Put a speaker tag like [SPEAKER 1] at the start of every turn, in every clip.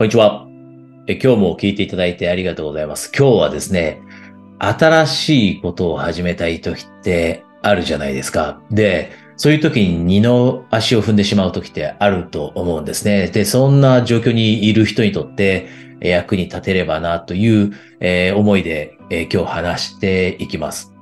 [SPEAKER 1] こんにちは。え今日も聞いていただいてありがとうございます。今日はですね、新しいことを始めたい時ってあるじゃないですか。で、そういう時に二の足を踏んでしまう時ってあると思うんですね。で、そんな状況にいる人にとって役に立てればなという、えー、思いで、え、今日話していきます。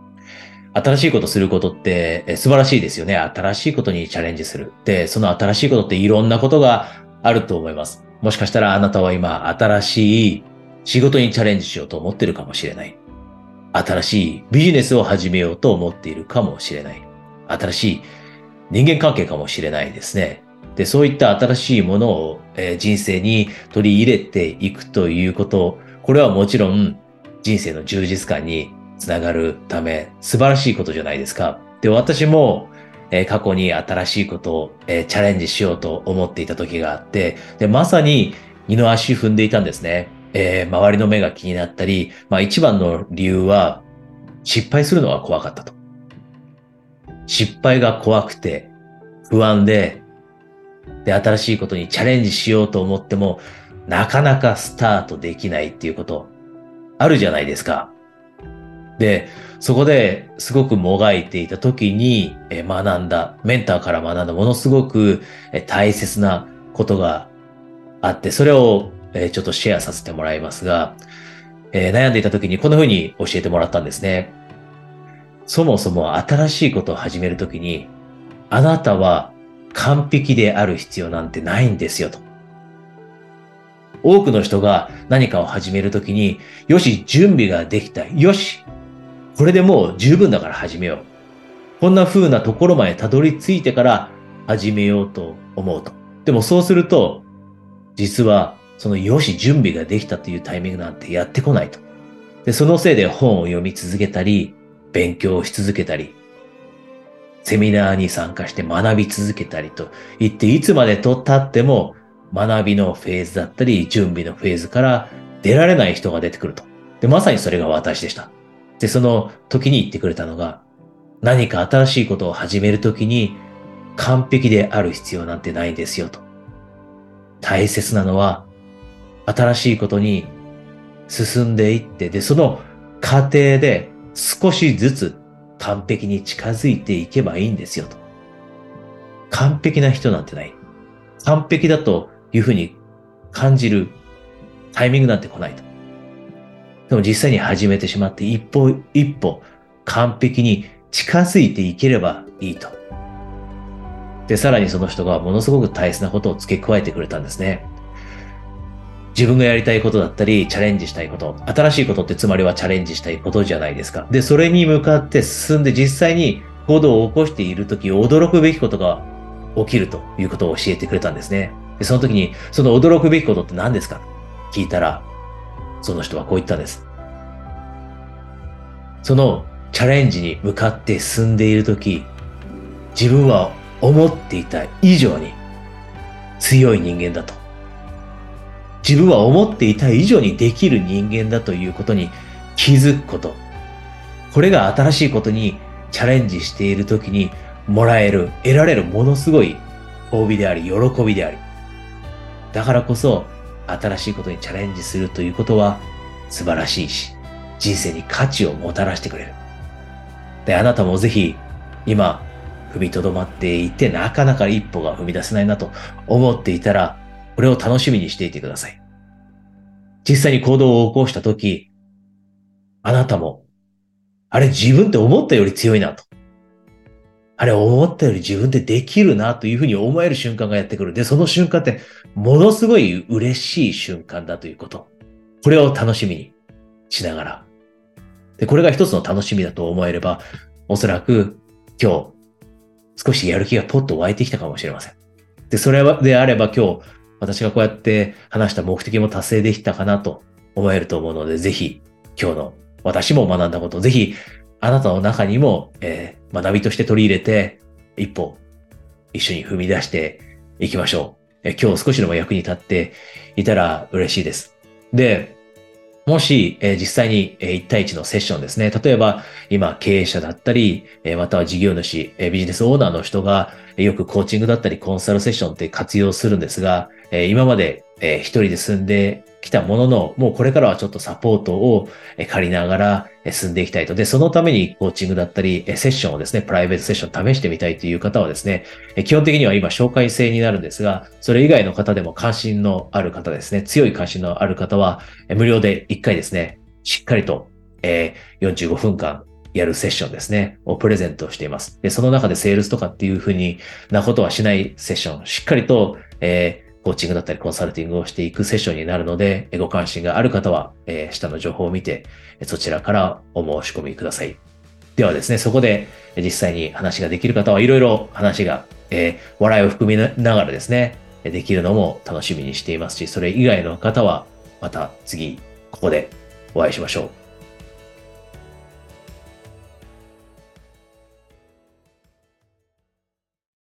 [SPEAKER 1] 新しいことすることって素晴らしいですよね。新しいことにチャレンジする。で、その新しいことっていろんなことがあると思います。もしかしたらあなたは今新しい仕事にチャレンジしようと思ってるかもしれない。新しいビジネスを始めようと思っているかもしれない。新しい人間関係かもしれないですね。で、そういった新しいものを、え、人生に取り入れていくということ、これはもちろん人生の充実感につながるため素晴らしいことじゃないですか。で、私もえ、過去に新しいことを、え、チャレンジしようと思っていた時があって、で、まさに二の足踏んでいたんですね。えー、周りの目が気になったり、まあ一番の理由は失敗するのが怖かったと。失敗が怖くて不安で、で、新しいことにチャレンジしようと思っても、なかなかスタートできないっていうこと、あるじゃないですか。で、そこですごくもがいていた時に学んだ、メンターから学んだものすごく大切なことがあって、それをちょっとシェアさせてもらいますが、悩んでいた時にこんな風に教えてもらったんですね。そもそも新しいことを始めるときに、あなたは完璧である必要なんてないんですよと。多くの人が何かを始めるときに、よし、準備ができた。よし、これでもう十分だから始めよう。こんな風なところまでたどり着いてから始めようと思うと。でもそうすると、実はそのよし準備ができたというタイミングなんてやってこないと。で、そのせいで本を読み続けたり、勉強し続けたり、セミナーに参加して学び続けたりと言って、いつまでと経っても学びのフェーズだったり、準備のフェーズから出られない人が出てくると。で、まさにそれが私でした。で、その時に言ってくれたのが、何か新しいことを始めるときに完璧である必要なんてないんですよと。大切なのは、新しいことに進んでいって、で、その過程で少しずつ完璧に近づいていけばいいんですよと。完璧な人なんてない。完璧だというふうに感じるタイミングなんて来ないと。でも実際に始めてしまって一歩一歩完璧に近づいていければいいと。で、さらにその人がものすごく大切なことを付け加えてくれたんですね。自分がやりたいことだったり、チャレンジしたいこと。新しいことってつまりはチャレンジしたいことじゃないですか。で、それに向かって進んで実際に行動を起こしているとき、驚くべきことが起きるということを教えてくれたんですね。で、その時に、その驚くべきことって何ですか？聞いたら、その人はこう言ったんです。そのチャレンジに向かって進んでいるとき、自分は思っていた以上に強い人間だと。自分は思っていた以上にできる人間だということに気づくこと。これが新しいことにチャレンジしているときにもらえる、得られるものすごい褒美であり、喜びであり。だからこそ、新しいことにチャレンジするということは素晴らしいし、人生に価値をもたらしてくれる。で、あなたもぜひ今踏みとどまっていてなかなか一歩が踏み出せないなと思っていたら、これを楽しみにしていてください。実際に行動を起こしたとき、あなたも、あれ自分って思ったより強いなと。あれ思ったより自分でできるなというふうに思える瞬間がやってくる。で、その瞬間ってものすごい嬉しい瞬間だということ。これを楽しみにしながら。で、これが一つの楽しみだと思えれば、おそらく今日少しやる気がポッと湧いてきたかもしれません。で、それであれば今日私がこうやって話した目的も達成できたかなと思えると思うので、ぜひ今日の私も学んだこと、ぜひあなたの中にも、えー、学びとして取り入れて、一歩一緒に踏み出していきましょう。えー、今日少しでも役に立っていたら嬉しいです。で、もし、えー、実際に、えー、1対1のセッションですね。例えば、今、経営者だったり、え、または事業主、え、ビジネスオーナーの人が、よくコーチングだったり、コンサルセッションって活用するんですが、え、今まで、えー、一人で住んできたものの、もうこれからはちょっとサポートを借りながら進んでいきたいと。で、そのためにコーチングだったり、セッションをですね、プライベートセッション試してみたいという方はですね、基本的には今紹介制になるんですが、それ以外の方でも関心のある方ですね、強い関心のある方は、無料で1回ですね、しっかりと、え、45分間やるセッションですね、をプレゼントしています。で、その中でセールスとかっていうふうになことはしないセッション、しっかりと、えーコーチングだったりコンサルティングをしていくセッションになるので、ご関心がある方は、えー、下の情報を見て、そちらからお申し込みください。ではですね、そこで実際に話ができる方はいろいろ話が、えー、笑いを含みながらですね、できるのも楽しみにしていますし、それ以外の方はまた次、ここでお会いしましょう。